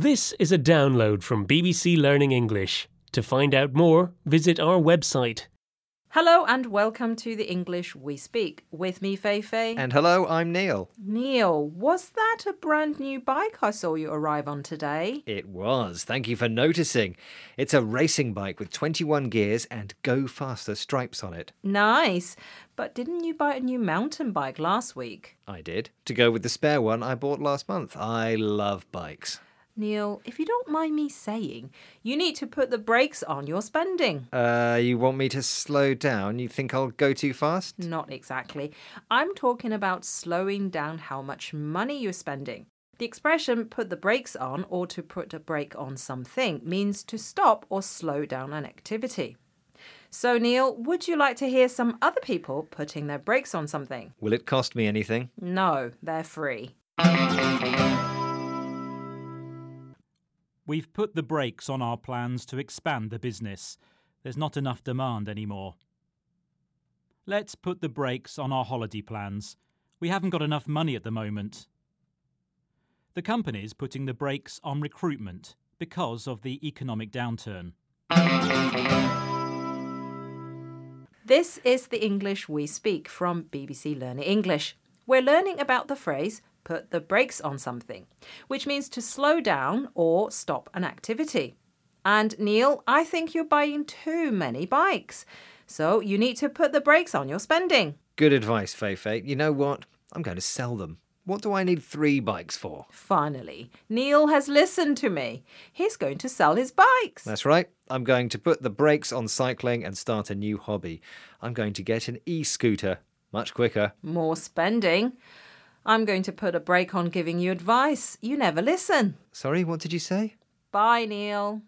This is a download from BBC Learning English. To find out more, visit our website. Hello and welcome to the English We Speak. With me, Fei Fei. And hello, I'm Neil. Neil, was that a brand new bike I saw you arrive on today? It was. Thank you for noticing. It's a racing bike with 21 gears and go faster stripes on it. Nice. But didn't you buy a new mountain bike last week? I did. To go with the spare one I bought last month. I love bikes. Neil, if you don't mind me saying, you need to put the brakes on your spending. Uh, you want me to slow down? You think I'll go too fast? Not exactly. I'm talking about slowing down how much money you're spending. The expression put the brakes on or to put a brake on something means to stop or slow down an activity. So, Neil, would you like to hear some other people putting their brakes on something? Will it cost me anything? No, they're free. We've put the brakes on our plans to expand the business. There's not enough demand anymore. Let's put the brakes on our holiday plans. We haven't got enough money at the moment. The company's putting the brakes on recruitment because of the economic downturn. This is the English we speak from BBC Learning English. We're learning about the phrase put the brakes on something, which means to slow down or stop an activity. And Neil, I think you're buying too many bikes. So you need to put the brakes on your spending. Good advice, Fei Fei. You know what? I'm going to sell them. What do I need three bikes for? Finally, Neil has listened to me. He's going to sell his bikes. That's right. I'm going to put the brakes on cycling and start a new hobby. I'm going to get an e scooter. Much quicker. More spending. I'm going to put a brake on giving you advice. You never listen. Sorry, what did you say? Bye, Neil.